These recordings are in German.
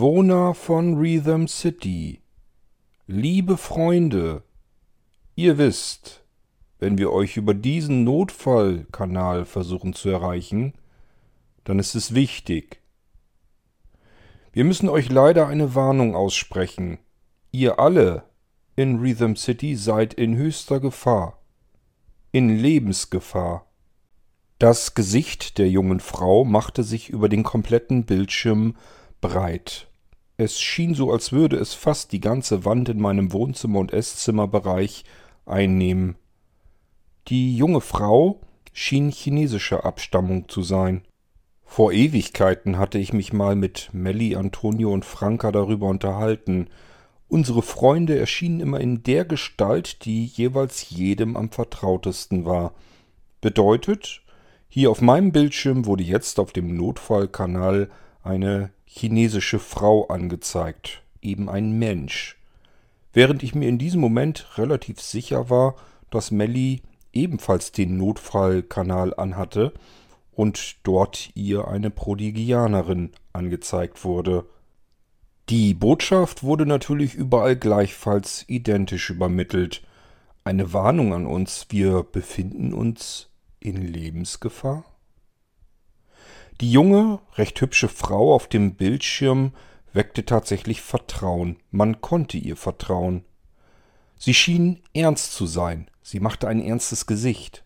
Bewohner von Rhythm City, liebe Freunde, ihr wisst, wenn wir euch über diesen Notfallkanal versuchen zu erreichen, dann ist es wichtig. Wir müssen euch leider eine Warnung aussprechen. Ihr alle in Rhythm City seid in höchster Gefahr, in Lebensgefahr. Das Gesicht der jungen Frau machte sich über den kompletten Bildschirm breit. Es schien so, als würde es fast die ganze Wand in meinem Wohnzimmer und Esszimmerbereich einnehmen. Die junge Frau schien chinesischer Abstammung zu sein. Vor Ewigkeiten hatte ich mich mal mit Melli, Antonio und Franka darüber unterhalten. Unsere Freunde erschienen immer in der Gestalt, die jeweils jedem am vertrautesten war. Bedeutet, hier auf meinem Bildschirm wurde jetzt auf dem Notfallkanal eine chinesische Frau angezeigt, eben ein Mensch. Während ich mir in diesem Moment relativ sicher war, dass Melly ebenfalls den Notfallkanal anhatte und dort ihr eine Prodigianerin angezeigt wurde. Die Botschaft wurde natürlich überall gleichfalls identisch übermittelt. Eine Warnung an uns, wir befinden uns in Lebensgefahr? Die junge, recht hübsche Frau auf dem Bildschirm weckte tatsächlich Vertrauen. Man konnte ihr vertrauen. Sie schien ernst zu sein, sie machte ein ernstes Gesicht.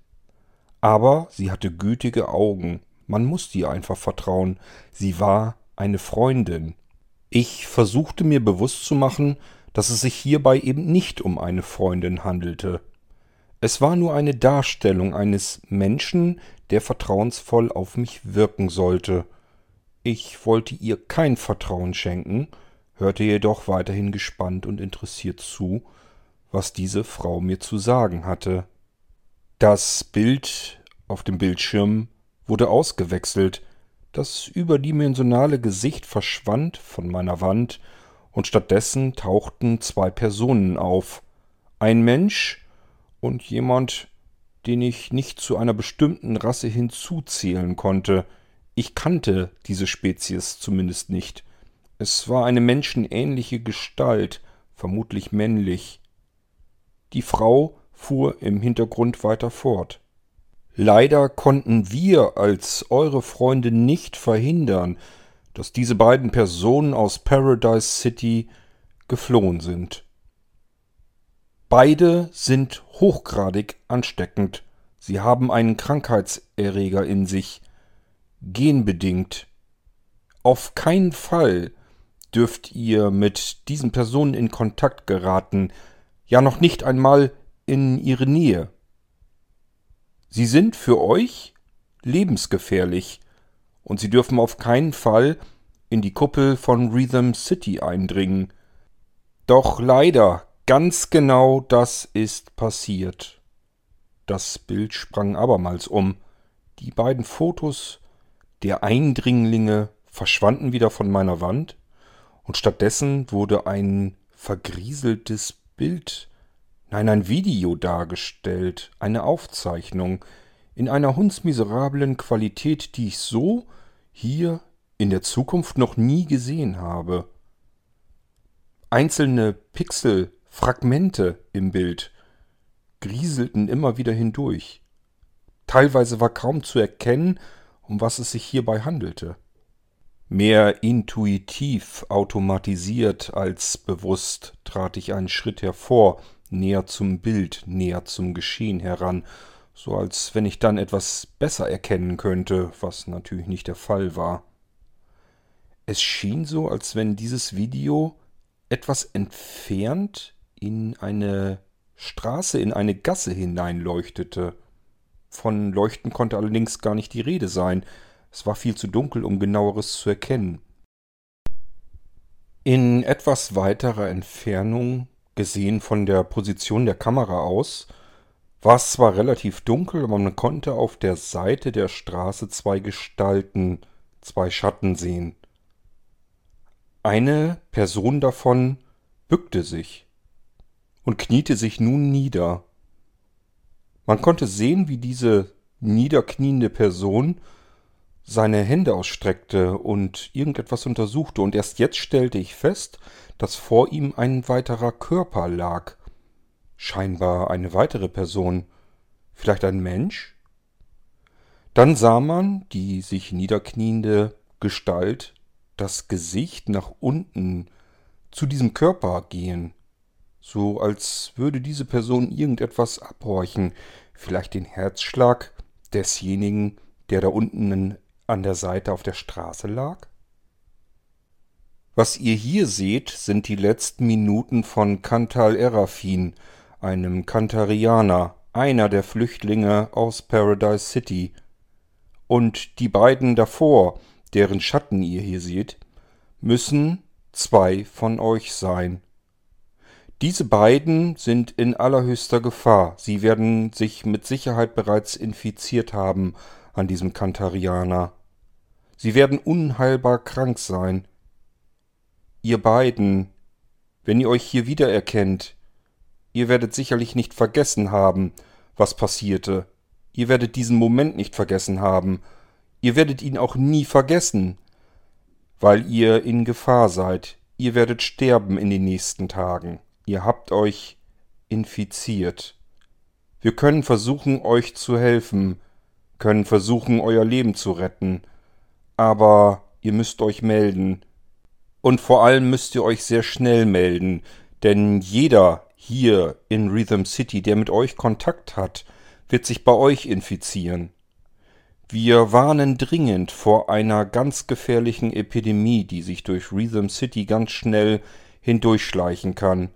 Aber sie hatte gütige Augen, man musste ihr einfach vertrauen, sie war eine Freundin. Ich versuchte mir bewusst zu machen, dass es sich hierbei eben nicht um eine Freundin handelte. Es war nur eine Darstellung eines Menschen, der vertrauensvoll auf mich wirken sollte. Ich wollte ihr kein Vertrauen schenken, hörte jedoch weiterhin gespannt und interessiert zu, was diese Frau mir zu sagen hatte. Das Bild auf dem Bildschirm wurde ausgewechselt, das überdimensionale Gesicht verschwand von meiner Wand, und stattdessen tauchten zwei Personen auf. Ein Mensch und jemand, den ich nicht zu einer bestimmten Rasse hinzuzählen konnte. Ich kannte diese Spezies zumindest nicht. Es war eine menschenähnliche Gestalt, vermutlich männlich. Die Frau fuhr im Hintergrund weiter fort. Leider konnten wir als eure Freunde nicht verhindern, dass diese beiden Personen aus Paradise City geflohen sind. Beide sind hochgradig ansteckend. Sie haben einen Krankheitserreger in sich. Genbedingt. Auf keinen Fall dürft ihr mit diesen Personen in Kontakt geraten, ja noch nicht einmal in ihre Nähe. Sie sind für euch lebensgefährlich und sie dürfen auf keinen Fall in die Kuppel von Rhythm City eindringen. Doch leider Ganz genau das ist passiert. Das Bild sprang abermals um. Die beiden Fotos der Eindringlinge verschwanden wieder von meiner Wand und stattdessen wurde ein vergrieseltes Bild, nein, ein Video dargestellt, eine Aufzeichnung in einer hundsmiserablen Qualität, die ich so hier in der Zukunft noch nie gesehen habe. Einzelne Pixel Fragmente im Bild grieselten immer wieder hindurch. Teilweise war kaum zu erkennen, um was es sich hierbei handelte. Mehr intuitiv automatisiert als bewusst trat ich einen Schritt hervor, näher zum Bild, näher zum Geschehen heran, so als wenn ich dann etwas besser erkennen könnte, was natürlich nicht der Fall war. Es schien so, als wenn dieses Video etwas entfernt in eine Straße, in eine Gasse hineinleuchtete. Von Leuchten konnte allerdings gar nicht die Rede sein. Es war viel zu dunkel, um genaueres zu erkennen. In etwas weiterer Entfernung, gesehen von der Position der Kamera aus, war es zwar relativ dunkel, aber man konnte auf der Seite der Straße zwei Gestalten, zwei Schatten sehen. Eine Person davon bückte sich und kniete sich nun nieder. Man konnte sehen, wie diese niederkniende Person seine Hände ausstreckte und irgendetwas untersuchte, und erst jetzt stellte ich fest, dass vor ihm ein weiterer Körper lag. Scheinbar eine weitere Person. Vielleicht ein Mensch? Dann sah man die sich niederkniende Gestalt, das Gesicht nach unten zu diesem Körper gehen, so als würde diese Person irgendetwas abhorchen, vielleicht den Herzschlag desjenigen, der da unten an der Seite auf der Straße lag? Was ihr hier seht, sind die letzten Minuten von Kantal Erafin, einem Kantarianer, einer der Flüchtlinge aus Paradise City. Und die beiden davor, deren Schatten ihr hier seht, müssen zwei von euch sein. Diese beiden sind in allerhöchster Gefahr. Sie werden sich mit Sicherheit bereits infiziert haben an diesem Kantarianer. Sie werden unheilbar krank sein. Ihr beiden, wenn ihr euch hier wiedererkennt, ihr werdet sicherlich nicht vergessen haben, was passierte. Ihr werdet diesen Moment nicht vergessen haben. Ihr werdet ihn auch nie vergessen, weil ihr in Gefahr seid. Ihr werdet sterben in den nächsten Tagen. Ihr habt euch infiziert. Wir können versuchen, euch zu helfen, können versuchen, euer Leben zu retten, aber ihr müsst euch melden. Und vor allem müsst ihr euch sehr schnell melden, denn jeder hier in Rhythm City, der mit euch Kontakt hat, wird sich bei euch infizieren. Wir warnen dringend vor einer ganz gefährlichen Epidemie, die sich durch Rhythm City ganz schnell hindurchschleichen kann.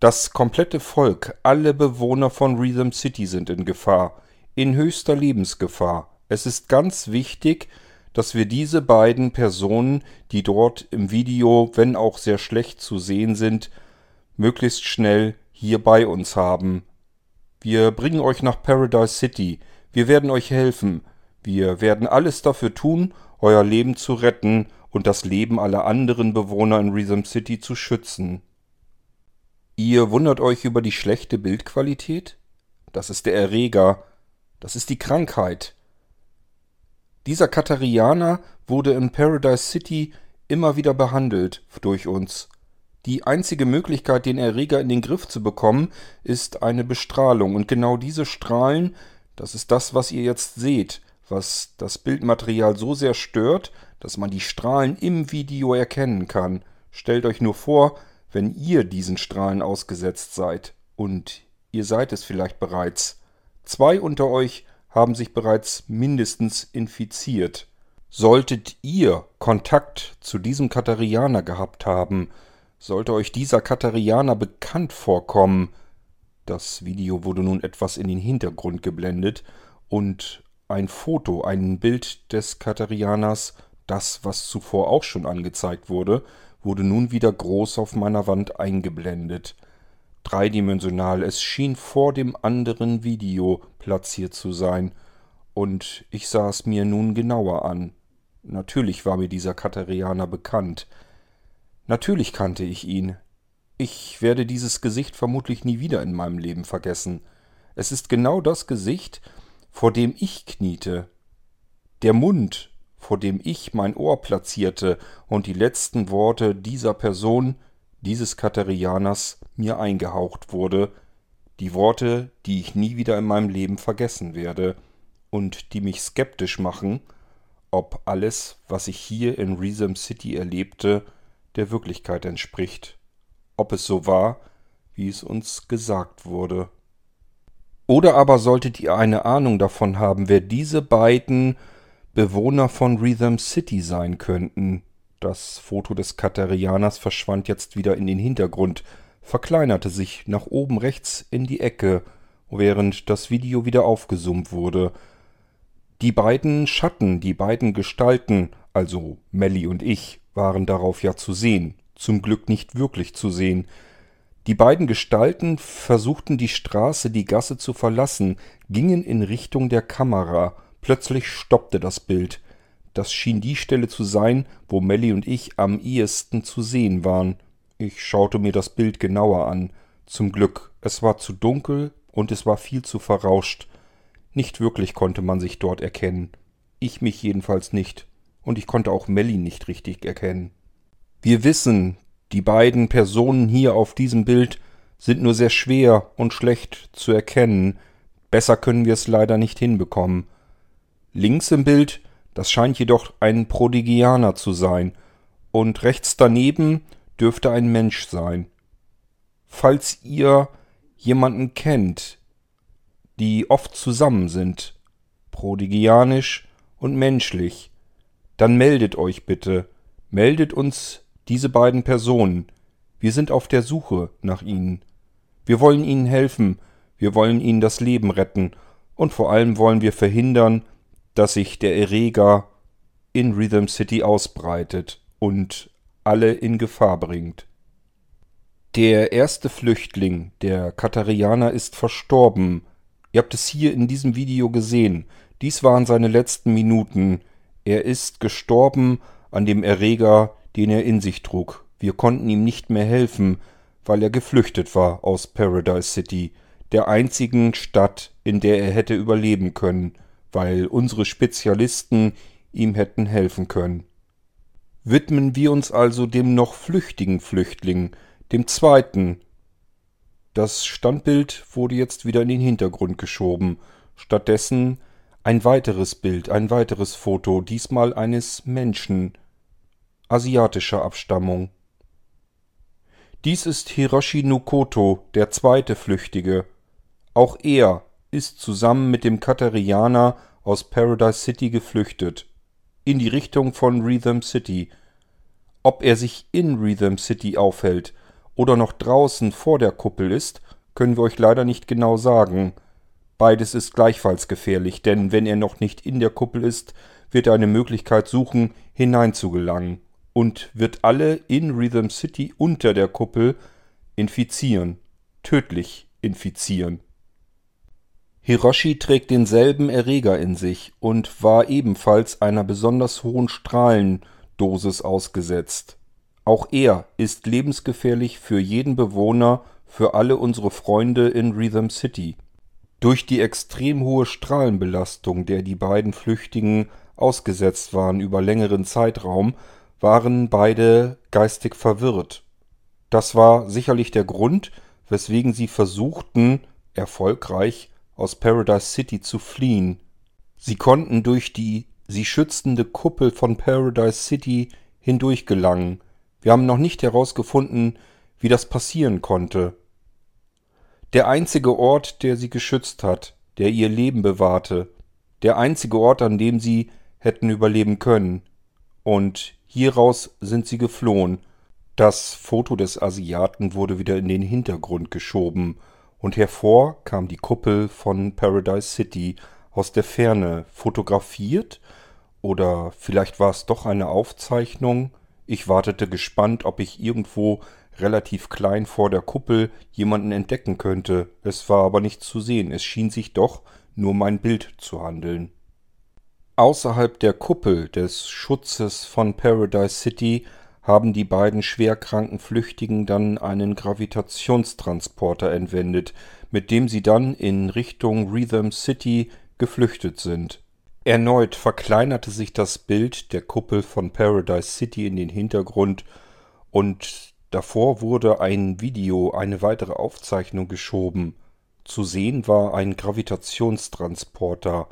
Das komplette Volk, alle Bewohner von Rhythm City sind in Gefahr, in höchster Lebensgefahr. Es ist ganz wichtig, dass wir diese beiden Personen, die dort im Video, wenn auch sehr schlecht zu sehen sind, möglichst schnell hier bei uns haben. Wir bringen euch nach Paradise City. Wir werden euch helfen. Wir werden alles dafür tun, euer Leben zu retten und das Leben aller anderen Bewohner in Rhythm City zu schützen. Ihr wundert euch über die schlechte Bildqualität? Das ist der Erreger. Das ist die Krankheit. Dieser Katarianer wurde in Paradise City immer wieder behandelt durch uns. Die einzige Möglichkeit, den Erreger in den Griff zu bekommen, ist eine Bestrahlung. Und genau diese Strahlen, das ist das, was ihr jetzt seht, was das Bildmaterial so sehr stört, dass man die Strahlen im Video erkennen kann. Stellt euch nur vor, wenn ihr diesen Strahlen ausgesetzt seid. Und ihr seid es vielleicht bereits. Zwei unter euch haben sich bereits mindestens infiziert. Solltet ihr Kontakt zu diesem Katarianer gehabt haben, sollte euch dieser Katarianer bekannt vorkommen, das Video wurde nun etwas in den Hintergrund geblendet und ein Foto, ein Bild des Katarianers, das, was zuvor auch schon angezeigt wurde, wurde nun wieder groß auf meiner Wand eingeblendet dreidimensional. Es schien vor dem anderen Video platziert zu sein, und ich sah es mir nun genauer an. Natürlich war mir dieser Katerianer bekannt. Natürlich kannte ich ihn. Ich werde dieses Gesicht vermutlich nie wieder in meinem Leben vergessen. Es ist genau das Gesicht, vor dem ich kniete. Der Mund, vor dem ich mein Ohr platzierte und die letzten Worte dieser Person, dieses Katerianers mir eingehaucht wurde, die Worte, die ich nie wieder in meinem Leben vergessen werde und die mich skeptisch machen, ob alles, was ich hier in Resum City erlebte, der Wirklichkeit entspricht, ob es so war, wie es uns gesagt wurde. Oder aber solltet ihr eine Ahnung davon haben, wer diese beiden Bewohner von Rhythm City sein könnten, das Foto des Katerianers verschwand jetzt wieder in den Hintergrund, verkleinerte sich nach oben rechts in die Ecke, während das Video wieder aufgesummt wurde. Die beiden Schatten, die beiden Gestalten, also Melly und ich, waren darauf ja zu sehen, zum Glück nicht wirklich zu sehen. Die beiden Gestalten versuchten die Straße, die Gasse zu verlassen, gingen in Richtung der Kamera. Plötzlich stoppte das Bild. Das schien die Stelle zu sein, wo Melly und ich am ehesten zu sehen waren. Ich schaute mir das Bild genauer an. Zum Glück, es war zu dunkel und es war viel zu verrauscht. Nicht wirklich konnte man sich dort erkennen. Ich mich jedenfalls nicht. Und ich konnte auch Melly nicht richtig erkennen. Wir wissen, die beiden Personen hier auf diesem Bild sind nur sehr schwer und schlecht zu erkennen. Besser können wir es leider nicht hinbekommen. Links im Bild, das scheint jedoch ein Prodigianer zu sein, und rechts daneben dürfte ein Mensch sein. Falls ihr jemanden kennt, die oft zusammen sind, prodigianisch und menschlich, dann meldet euch bitte, meldet uns diese beiden Personen. Wir sind auf der Suche nach ihnen. Wir wollen ihnen helfen, wir wollen ihnen das Leben retten und vor allem wollen wir verhindern, dass sich der Erreger in Rhythm City ausbreitet und alle in Gefahr bringt. Der erste Flüchtling, der Katarianer, ist verstorben. Ihr habt es hier in diesem Video gesehen. Dies waren seine letzten Minuten. Er ist gestorben an dem Erreger, den er in sich trug. Wir konnten ihm nicht mehr helfen, weil er geflüchtet war aus Paradise City, der einzigen Stadt, in der er hätte überleben können, weil unsere Spezialisten ihm hätten helfen können. Widmen wir uns also dem noch flüchtigen Flüchtling, dem zweiten. Das Standbild wurde jetzt wieder in den Hintergrund geschoben. Stattdessen ein weiteres Bild, ein weiteres Foto, diesmal eines Menschen, asiatischer Abstammung. Dies ist Hiroshi Nukoto, der zweite Flüchtige. Auch er ist zusammen mit dem Katerianer aus Paradise City geflüchtet. In die Richtung von Rhythm City. Ob er sich in Rhythm City aufhält oder noch draußen vor der Kuppel ist, können wir euch leider nicht genau sagen. Beides ist gleichfalls gefährlich, denn wenn er noch nicht in der Kuppel ist, wird er eine Möglichkeit suchen, hineinzugelangen und wird alle in Rhythm City unter der Kuppel infizieren, tödlich infizieren. Hiroshi trägt denselben Erreger in sich und war ebenfalls einer besonders hohen Strahlendosis ausgesetzt. Auch er ist lebensgefährlich für jeden Bewohner, für alle unsere Freunde in Rhythm City. Durch die extrem hohe Strahlenbelastung, der die beiden Flüchtigen ausgesetzt waren über längeren Zeitraum, waren beide geistig verwirrt. Das war sicherlich der Grund, weswegen sie versuchten, erfolgreich aus Paradise City zu fliehen. Sie konnten durch die sie schützende Kuppel von Paradise City hindurch gelangen. Wir haben noch nicht herausgefunden, wie das passieren konnte. Der einzige Ort, der sie geschützt hat, der ihr Leben bewahrte, der einzige Ort, an dem sie hätten überleben können. Und Hieraus sind sie geflohen. Das Foto des Asiaten wurde wieder in den Hintergrund geschoben, und hervor kam die Kuppel von Paradise City aus der Ferne, fotografiert, oder vielleicht war es doch eine Aufzeichnung. Ich wartete gespannt, ob ich irgendwo relativ klein vor der Kuppel jemanden entdecken könnte. Es war aber nicht zu sehen, es schien sich doch nur mein Bild zu handeln. Außerhalb der Kuppel des Schutzes von Paradise City haben die beiden schwerkranken Flüchtigen dann einen Gravitationstransporter entwendet, mit dem sie dann in Richtung Rhythm City geflüchtet sind. Erneut verkleinerte sich das Bild der Kuppel von Paradise City in den Hintergrund und davor wurde ein Video, eine weitere Aufzeichnung geschoben. Zu sehen war ein Gravitationstransporter,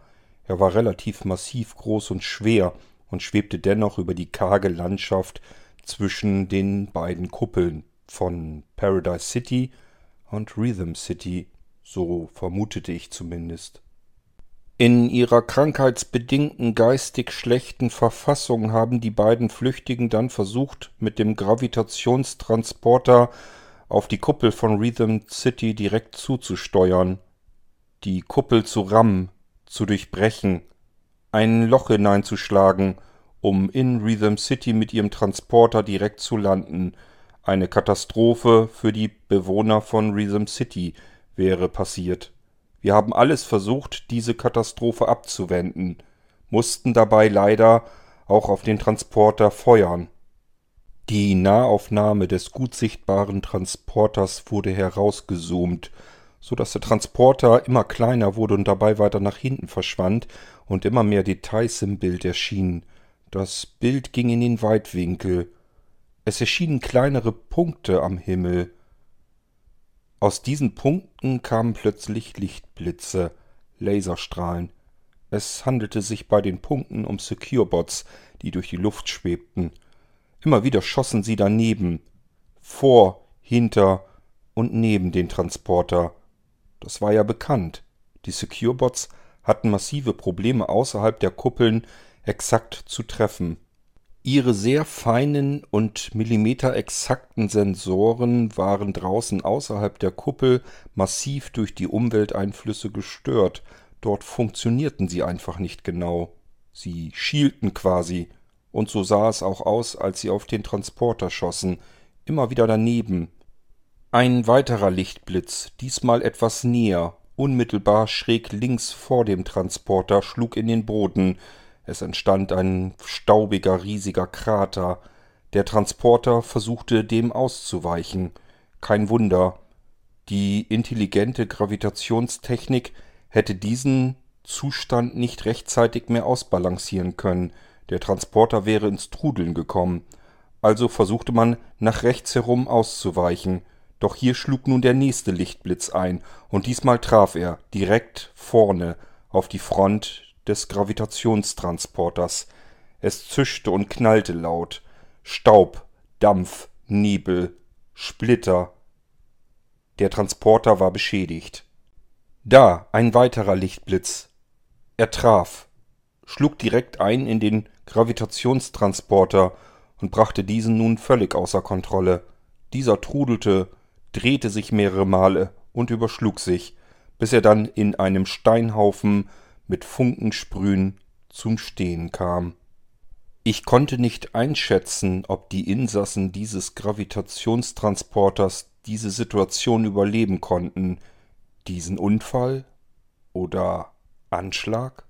er war relativ massiv groß und schwer und schwebte dennoch über die karge Landschaft zwischen den beiden Kuppeln von Paradise City und Rhythm City, so vermutete ich zumindest. In ihrer krankheitsbedingten geistig schlechten Verfassung haben die beiden Flüchtigen dann versucht, mit dem Gravitationstransporter auf die Kuppel von Rhythm City direkt zuzusteuern, die Kuppel zu rammen, zu durchbrechen, ein Loch hineinzuschlagen, um in Rhythm City mit ihrem Transporter direkt zu landen. Eine Katastrophe für die Bewohner von Rhythm City wäre passiert. Wir haben alles versucht, diese Katastrophe abzuwenden, mussten dabei leider auch auf den Transporter feuern. Die Nahaufnahme des gut sichtbaren Transporters wurde herausgezoomt, so dass der Transporter immer kleiner wurde und dabei weiter nach hinten verschwand und immer mehr Details im Bild erschienen. Das Bild ging in den Weitwinkel. Es erschienen kleinere Punkte am Himmel. Aus diesen Punkten kamen plötzlich Lichtblitze, Laserstrahlen. Es handelte sich bei den Punkten um Securebots, die durch die Luft schwebten. Immer wieder schossen sie daneben, vor, hinter und neben den Transporter. Das war ja bekannt. Die Securebots hatten massive Probleme außerhalb der Kuppeln exakt zu treffen. Ihre sehr feinen und millimeterexakten Sensoren waren draußen außerhalb der Kuppel massiv durch die Umwelteinflüsse gestört. Dort funktionierten sie einfach nicht genau. Sie schielten quasi. Und so sah es auch aus, als sie auf den Transporter schossen. Immer wieder daneben. Ein weiterer Lichtblitz, diesmal etwas näher, unmittelbar schräg links vor dem Transporter, schlug in den Boden. Es entstand ein staubiger, riesiger Krater. Der Transporter versuchte dem auszuweichen. Kein Wunder. Die intelligente Gravitationstechnik hätte diesen Zustand nicht rechtzeitig mehr ausbalancieren können. Der Transporter wäre ins Trudeln gekommen. Also versuchte man nach rechts herum auszuweichen. Doch hier schlug nun der nächste Lichtblitz ein, und diesmal traf er direkt vorne auf die Front des Gravitationstransporters. Es zischte und knallte laut. Staub, Dampf, Nebel, Splitter. Der Transporter war beschädigt. Da ein weiterer Lichtblitz. Er traf, schlug direkt ein in den Gravitationstransporter und brachte diesen nun völlig außer Kontrolle. Dieser trudelte, drehte sich mehrere Male und überschlug sich, bis er dann in einem Steinhaufen mit Funkensprühen zum Stehen kam. Ich konnte nicht einschätzen, ob die Insassen dieses Gravitationstransporters diese Situation überleben konnten, diesen Unfall oder Anschlag?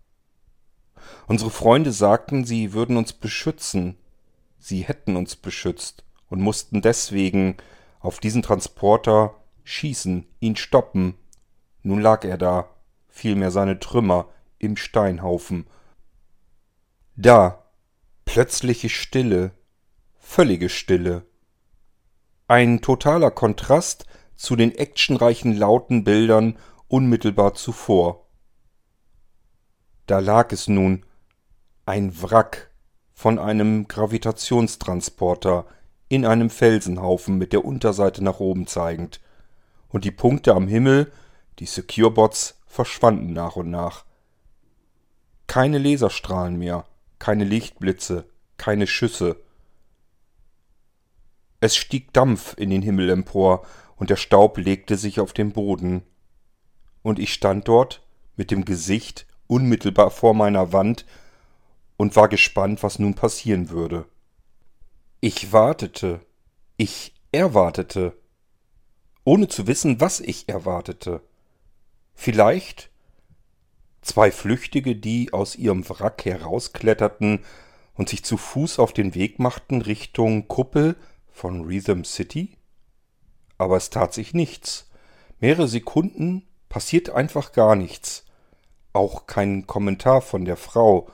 Unsere Freunde sagten, sie würden uns beschützen, sie hätten uns beschützt und mussten deswegen auf diesen Transporter schießen, ihn stoppen. Nun lag er da, vielmehr seine Trümmer, im Steinhaufen. Da plötzliche Stille, völlige Stille. Ein totaler Kontrast zu den actionreichen lauten Bildern unmittelbar zuvor. Da lag es nun, ein Wrack von einem Gravitationstransporter in einem Felsenhaufen mit der Unterseite nach oben zeigend, und die Punkte am Himmel, die Securebots, verschwanden nach und nach. Keine Laserstrahlen mehr, keine Lichtblitze, keine Schüsse. Es stieg Dampf in den Himmel empor, und der Staub legte sich auf den Boden. Und ich stand dort mit dem Gesicht unmittelbar vor meiner Wand und war gespannt, was nun passieren würde. Ich wartete, ich erwartete, ohne zu wissen, was ich erwartete. Vielleicht Zwei Flüchtige, die aus ihrem Wrack herauskletterten und sich zu Fuß auf den Weg machten Richtung Kuppel von Rhythm City? Aber es tat sich nichts. Mehrere Sekunden passiert einfach gar nichts. Auch kein Kommentar von der Frau,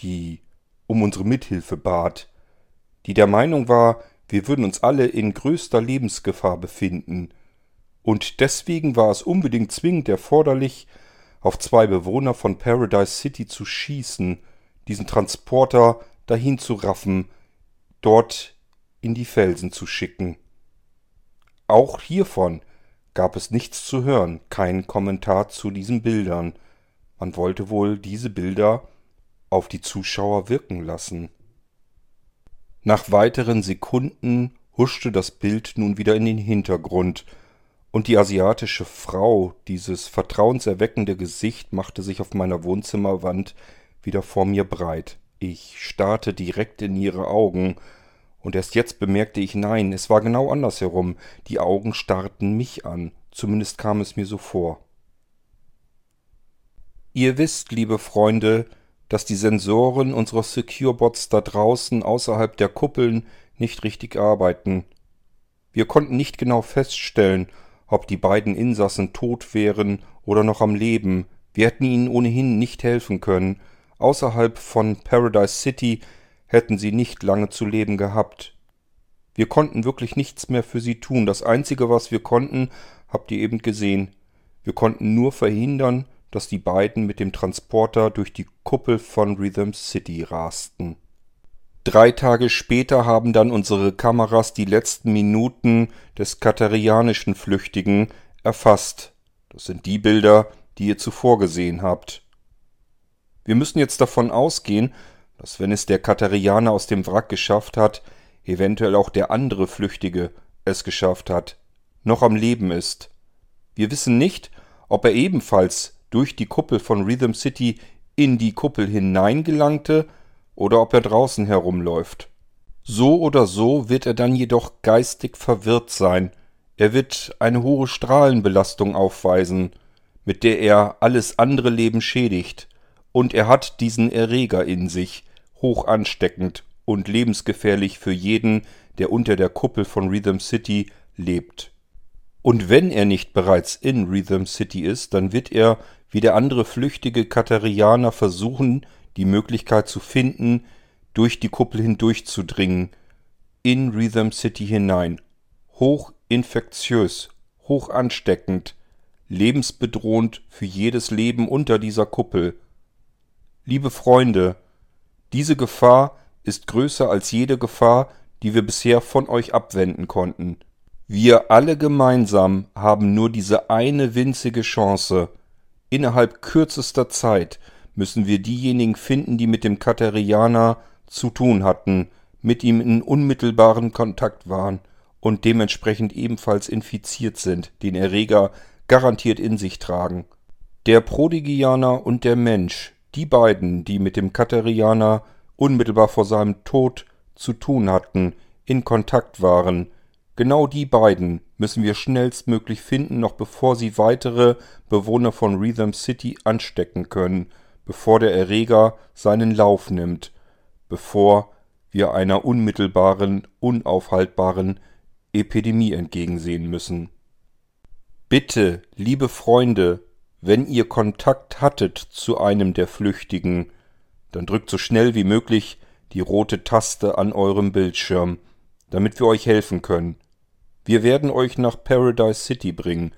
die um unsere Mithilfe bat, die der Meinung war, wir würden uns alle in größter Lebensgefahr befinden, und deswegen war es unbedingt zwingend erforderlich, auf zwei Bewohner von Paradise City zu schießen, diesen Transporter dahin zu raffen, dort in die Felsen zu schicken. Auch hiervon gab es nichts zu hören, kein Kommentar zu diesen Bildern. Man wollte wohl diese Bilder auf die Zuschauer wirken lassen. Nach weiteren Sekunden huschte das Bild nun wieder in den Hintergrund, und die asiatische Frau, dieses vertrauenserweckende Gesicht, machte sich auf meiner Wohnzimmerwand wieder vor mir breit. Ich starrte direkt in ihre Augen, Und erst jetzt bemerkte ich, nein, es war genau andersherum. Die Augen starrten mich an. Zumindest kam es mir so vor. Ihr wisst, liebe Freunde, dass die Sensoren unserer Securebots da draußen außerhalb der Kuppeln nicht richtig arbeiten. Wir konnten nicht genau feststellen, ob die beiden Insassen tot wären oder noch am Leben. Wir hätten ihnen ohnehin nicht helfen können. Außerhalb von Paradise City hätten sie nicht lange zu leben gehabt. Wir konnten wirklich nichts mehr für sie tun. Das Einzige, was wir konnten, habt ihr eben gesehen. Wir konnten nur verhindern, dass die beiden mit dem Transporter durch die Kuppel von Rhythm City rasten. Drei Tage später haben dann unsere Kameras die letzten Minuten des katerianischen Flüchtigen erfasst. Das sind die Bilder, die ihr zuvor gesehen habt. Wir müssen jetzt davon ausgehen, dass wenn es der Katerianer aus dem Wrack geschafft hat, eventuell auch der andere Flüchtige es geschafft hat, noch am Leben ist. Wir wissen nicht, ob er ebenfalls durch die Kuppel von Rhythm City in die Kuppel hineingelangte oder ob er draußen herumläuft. So oder so wird er dann jedoch geistig verwirrt sein. Er wird eine hohe Strahlenbelastung aufweisen, mit der er alles andere Leben schädigt, und er hat diesen Erreger in sich, hoch ansteckend und lebensgefährlich für jeden, der unter der Kuppel von Rhythm City lebt. Und wenn er nicht bereits in Rhythm City ist, dann wird er wie der andere flüchtige Katerianer versuchen, die Möglichkeit zu finden, durch die Kuppel hindurchzudringen, in Rhythm City hinein. Hoch infektiös, hoch ansteckend, lebensbedrohend für jedes Leben unter dieser Kuppel. Liebe Freunde, diese Gefahr ist größer als jede Gefahr, die wir bisher von euch abwenden konnten. Wir alle gemeinsam haben nur diese eine winzige Chance, Innerhalb kürzester Zeit müssen wir diejenigen finden, die mit dem Katerianer zu tun hatten, mit ihm in unmittelbaren Kontakt waren und dementsprechend ebenfalls infiziert sind, den Erreger garantiert in sich tragen. Der Prodigianer und der Mensch, die beiden, die mit dem Katerianer unmittelbar vor seinem Tod zu tun hatten, in Kontakt waren, Genau die beiden müssen wir schnellstmöglich finden, noch bevor sie weitere Bewohner von Rhythm City anstecken können, bevor der Erreger seinen Lauf nimmt, bevor wir einer unmittelbaren, unaufhaltbaren Epidemie entgegensehen müssen. Bitte, liebe Freunde, wenn ihr Kontakt hattet zu einem der Flüchtigen, dann drückt so schnell wie möglich die rote Taste an eurem Bildschirm, damit wir euch helfen können. Wir werden euch nach Paradise City bringen.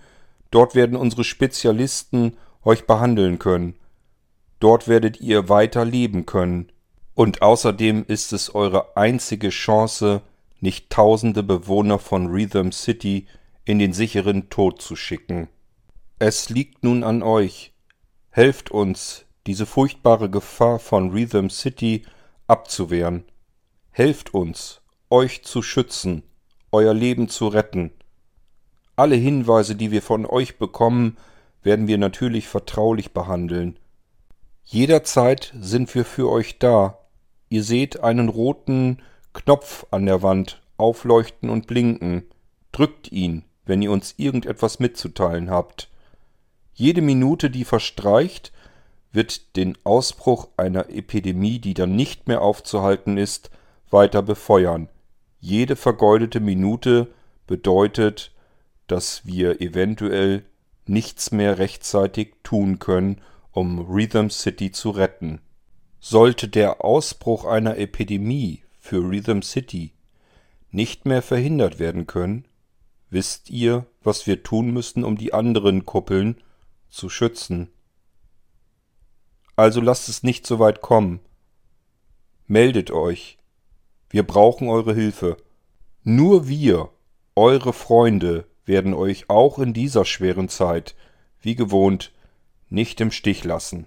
Dort werden unsere Spezialisten euch behandeln können. Dort werdet ihr weiter leben können. Und außerdem ist es eure einzige Chance, nicht tausende Bewohner von Rhythm City in den sicheren Tod zu schicken. Es liegt nun an euch. Helft uns, diese furchtbare Gefahr von Rhythm City abzuwehren. Helft uns, euch zu schützen euer Leben zu retten. Alle Hinweise, die wir von euch bekommen, werden wir natürlich vertraulich behandeln. Jederzeit sind wir für euch da. Ihr seht einen roten Knopf an der Wand aufleuchten und blinken. Drückt ihn, wenn ihr uns irgendetwas mitzuteilen habt. Jede Minute, die verstreicht, wird den Ausbruch einer Epidemie, die dann nicht mehr aufzuhalten ist, weiter befeuern. Jede vergeudete Minute bedeutet, dass wir eventuell nichts mehr rechtzeitig tun können, um Rhythm City zu retten. Sollte der Ausbruch einer Epidemie für Rhythm City nicht mehr verhindert werden können, wisst ihr, was wir tun müssen, um die anderen Kuppeln zu schützen. Also lasst es nicht so weit kommen. Meldet euch. Wir brauchen eure Hilfe. Nur wir, eure Freunde, werden euch auch in dieser schweren Zeit, wie gewohnt, nicht im Stich lassen.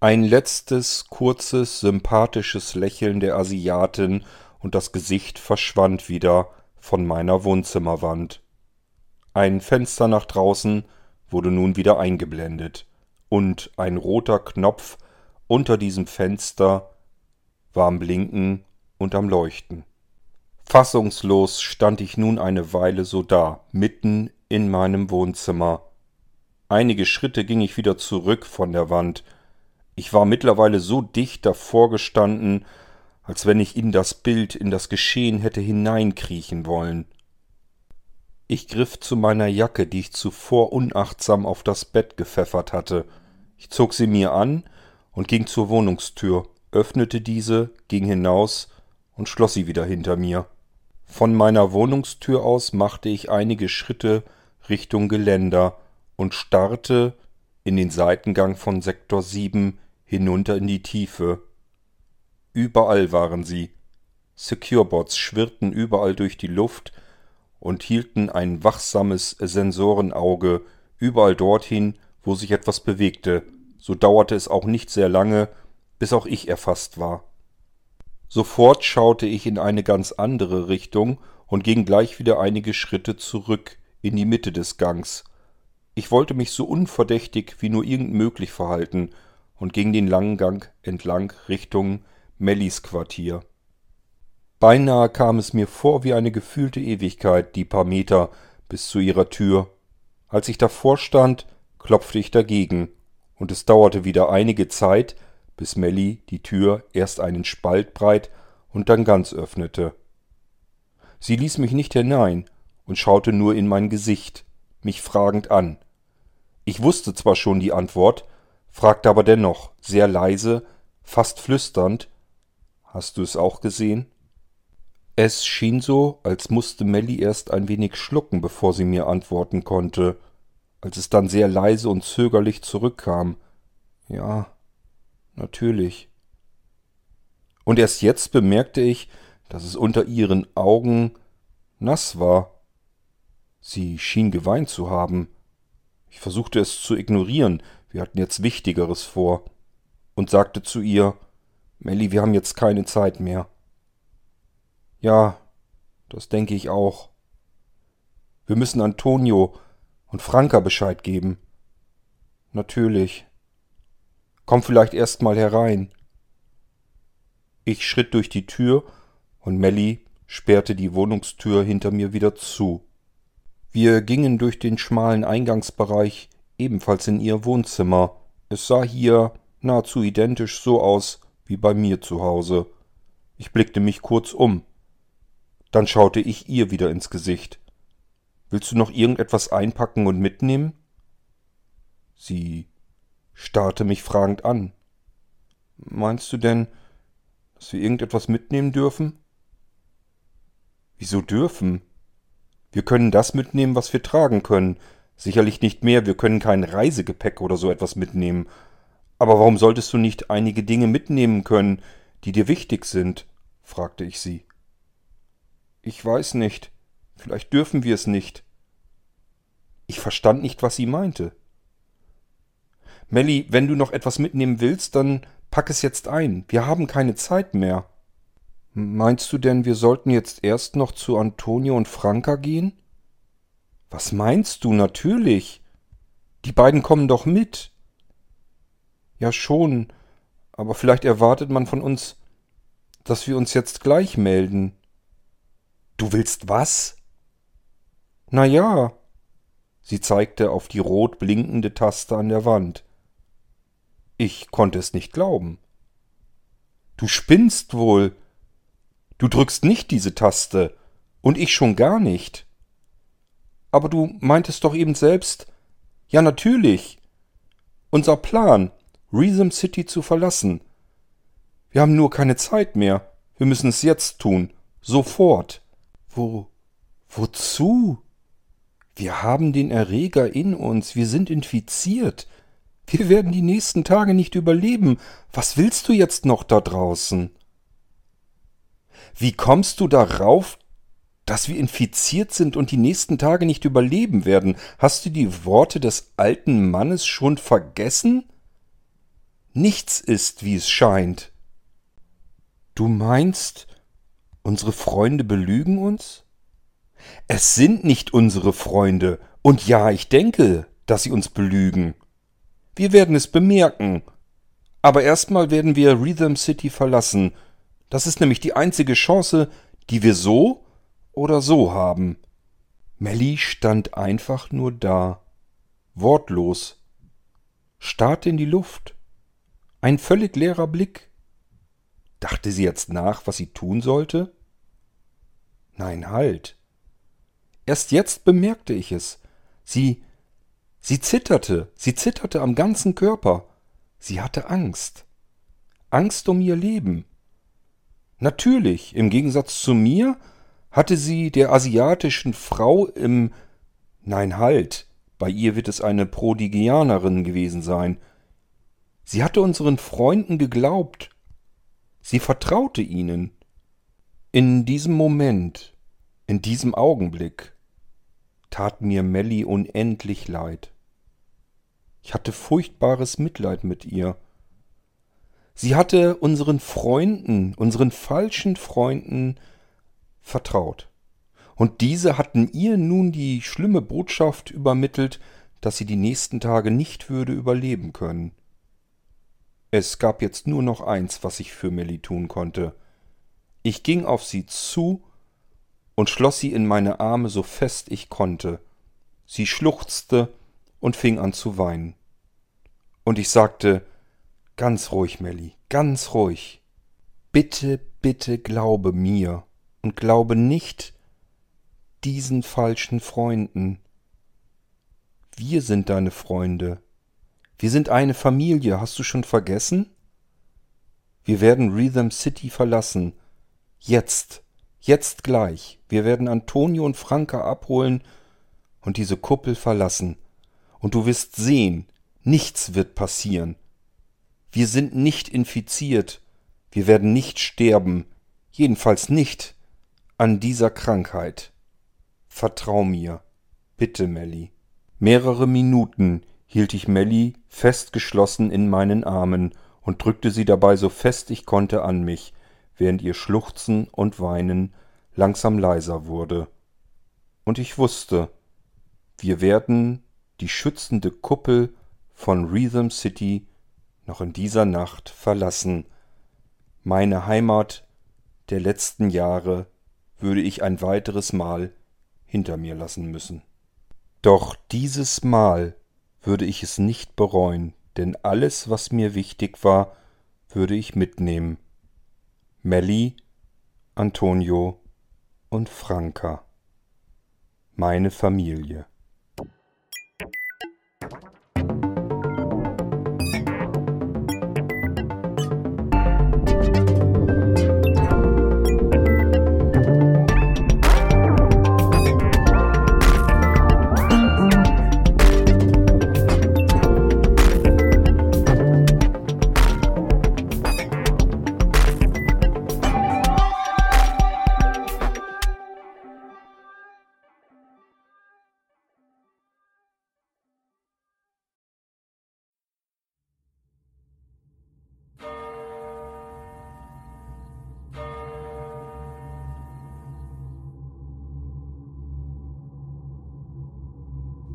Ein letztes, kurzes, sympathisches Lächeln der Asiatin und das Gesicht verschwand wieder von meiner Wohnzimmerwand. Ein Fenster nach draußen wurde nun wieder eingeblendet, und ein roter Knopf unter diesem Fenster war am Blinken und am Leuchten. Fassungslos stand ich nun eine Weile so da, mitten in meinem Wohnzimmer. Einige Schritte ging ich wieder zurück von der Wand. Ich war mittlerweile so dicht davor gestanden, als wenn ich in das Bild, in das Geschehen hätte hineinkriechen wollen. Ich griff zu meiner Jacke, die ich zuvor unachtsam auf das Bett gepfeffert hatte. Ich zog sie mir an und ging zur Wohnungstür, öffnete diese, ging hinaus und schloss sie wieder hinter mir. Von meiner Wohnungstür aus machte ich einige Schritte Richtung Geländer und starrte in den Seitengang von Sektor 7 hinunter in die Tiefe. Überall waren sie. Securebots schwirrten überall durch die Luft und hielten ein wachsames Sensorenauge überall dorthin, wo sich etwas bewegte. So dauerte es auch nicht sehr lange, bis auch ich erfasst war. Sofort schaute ich in eine ganz andere Richtung und ging gleich wieder einige Schritte zurück in die Mitte des Gangs. Ich wollte mich so unverdächtig wie nur irgend möglich verhalten und ging den langen Gang entlang Richtung Mellis Quartier. Beinahe kam es mir vor wie eine gefühlte Ewigkeit, die paar Meter bis zu ihrer Tür. Als ich davor stand, klopfte ich dagegen, und es dauerte wieder einige Zeit, bis Melly die Tür erst einen Spalt breit und dann ganz öffnete. Sie ließ mich nicht hinein und schaute nur in mein Gesicht, mich fragend an. Ich wusste zwar schon die Antwort, fragte aber dennoch, sehr leise, fast flüsternd, Hast du es auch gesehen? Es schien so, als musste Melly erst ein wenig schlucken, bevor sie mir antworten konnte, als es dann sehr leise und zögerlich zurückkam. Ja, Natürlich. Und erst jetzt bemerkte ich, dass es unter ihren Augen nass war. Sie schien geweint zu haben. Ich versuchte es zu ignorieren, wir hatten jetzt Wichtigeres vor, und sagte zu ihr, Melly, wir haben jetzt keine Zeit mehr. Ja, das denke ich auch. Wir müssen Antonio und Franka Bescheid geben. Natürlich. Komm vielleicht erst mal herein. Ich schritt durch die Tür und Melly sperrte die Wohnungstür hinter mir wieder zu. Wir gingen durch den schmalen Eingangsbereich ebenfalls in ihr Wohnzimmer. Es sah hier nahezu identisch so aus wie bei mir zu Hause. Ich blickte mich kurz um. Dann schaute ich ihr wieder ins Gesicht. Willst du noch irgendetwas einpacken und mitnehmen? Sie starrte mich fragend an. Meinst du denn, dass wir irgendetwas mitnehmen dürfen? Wieso dürfen? Wir können das mitnehmen, was wir tragen können. Sicherlich nicht mehr, wir können kein Reisegepäck oder so etwas mitnehmen. Aber warum solltest du nicht einige Dinge mitnehmen können, die dir wichtig sind? fragte ich sie. Ich weiß nicht. Vielleicht dürfen wir es nicht. Ich verstand nicht, was sie meinte. Melli, wenn du noch etwas mitnehmen willst, dann pack es jetzt ein. Wir haben keine Zeit mehr. Meinst du denn, wir sollten jetzt erst noch zu Antonio und Franka gehen? Was meinst du? Natürlich. Die beiden kommen doch mit. Ja schon, aber vielleicht erwartet man von uns, dass wir uns jetzt gleich melden. Du willst was? Na ja. Sie zeigte auf die rot blinkende Taste an der Wand. Ich konnte es nicht glauben. Du spinnst wohl. Du drückst nicht diese Taste, und ich schon gar nicht. Aber du meintest doch eben selbst, ja natürlich. Unser Plan, Rhythm City zu verlassen. Wir haben nur keine Zeit mehr. Wir müssen es jetzt tun. Sofort. Wo. wozu? Wir haben den Erreger in uns. Wir sind infiziert. Wir werden die nächsten Tage nicht überleben. Was willst du jetzt noch da draußen? Wie kommst du darauf, dass wir infiziert sind und die nächsten Tage nicht überleben werden? Hast du die Worte des alten Mannes schon vergessen? Nichts ist, wie es scheint. Du meinst, unsere Freunde belügen uns? Es sind nicht unsere Freunde, und ja, ich denke, dass sie uns belügen. Wir werden es bemerken. Aber erstmal werden wir Rhythm City verlassen. Das ist nämlich die einzige Chance, die wir so oder so haben. Melly stand einfach nur da, wortlos, starrte in die Luft. Ein völlig leerer Blick. Dachte sie jetzt nach, was sie tun sollte? Nein, halt. Erst jetzt bemerkte ich es. Sie. sie zitterte, sie zitterte am ganzen Körper. Sie hatte Angst. Angst um ihr Leben. Natürlich, im Gegensatz zu mir hatte sie der asiatischen Frau im Nein halt, bei ihr wird es eine Prodigianerin gewesen sein. Sie hatte unseren Freunden geglaubt. Sie vertraute ihnen. In diesem Moment, in diesem Augenblick, tat mir Melly unendlich leid. Ich hatte furchtbares Mitleid mit ihr. Sie hatte unseren Freunden, unseren falschen Freunden vertraut. Und diese hatten ihr nun die schlimme Botschaft übermittelt, dass sie die nächsten Tage nicht würde überleben können. Es gab jetzt nur noch eins, was ich für Millie tun konnte. Ich ging auf sie zu und schloss sie in meine Arme so fest ich konnte. Sie schluchzte und fing an zu weinen. Und ich sagte, ganz ruhig, Melly, ganz ruhig. Bitte, bitte glaube mir und glaube nicht diesen falschen Freunden. Wir sind deine Freunde. Wir sind eine Familie, hast du schon vergessen? Wir werden Rhythm City verlassen. Jetzt. Jetzt gleich. Wir werden Antonio und Franka abholen und diese Kuppel verlassen. Und du wirst sehen, nichts wird passieren. Wir sind nicht infiziert. Wir werden nicht sterben. Jedenfalls nicht an dieser Krankheit. Vertrau mir. Bitte, Melly. Mehrere Minuten hielt ich Melly festgeschlossen in meinen Armen und drückte sie dabei so fest ich konnte an mich, während ihr Schluchzen und Weinen langsam leiser wurde. Und ich wusste, wir werden die schützende Kuppel von Rhythm City noch in dieser Nacht verlassen. Meine Heimat der letzten Jahre würde ich ein weiteres Mal hinter mir lassen müssen. Doch dieses Mal würde ich es nicht bereuen, denn alles, was mir wichtig war, würde ich mitnehmen. Melly, Antonio und Franka. Meine Familie.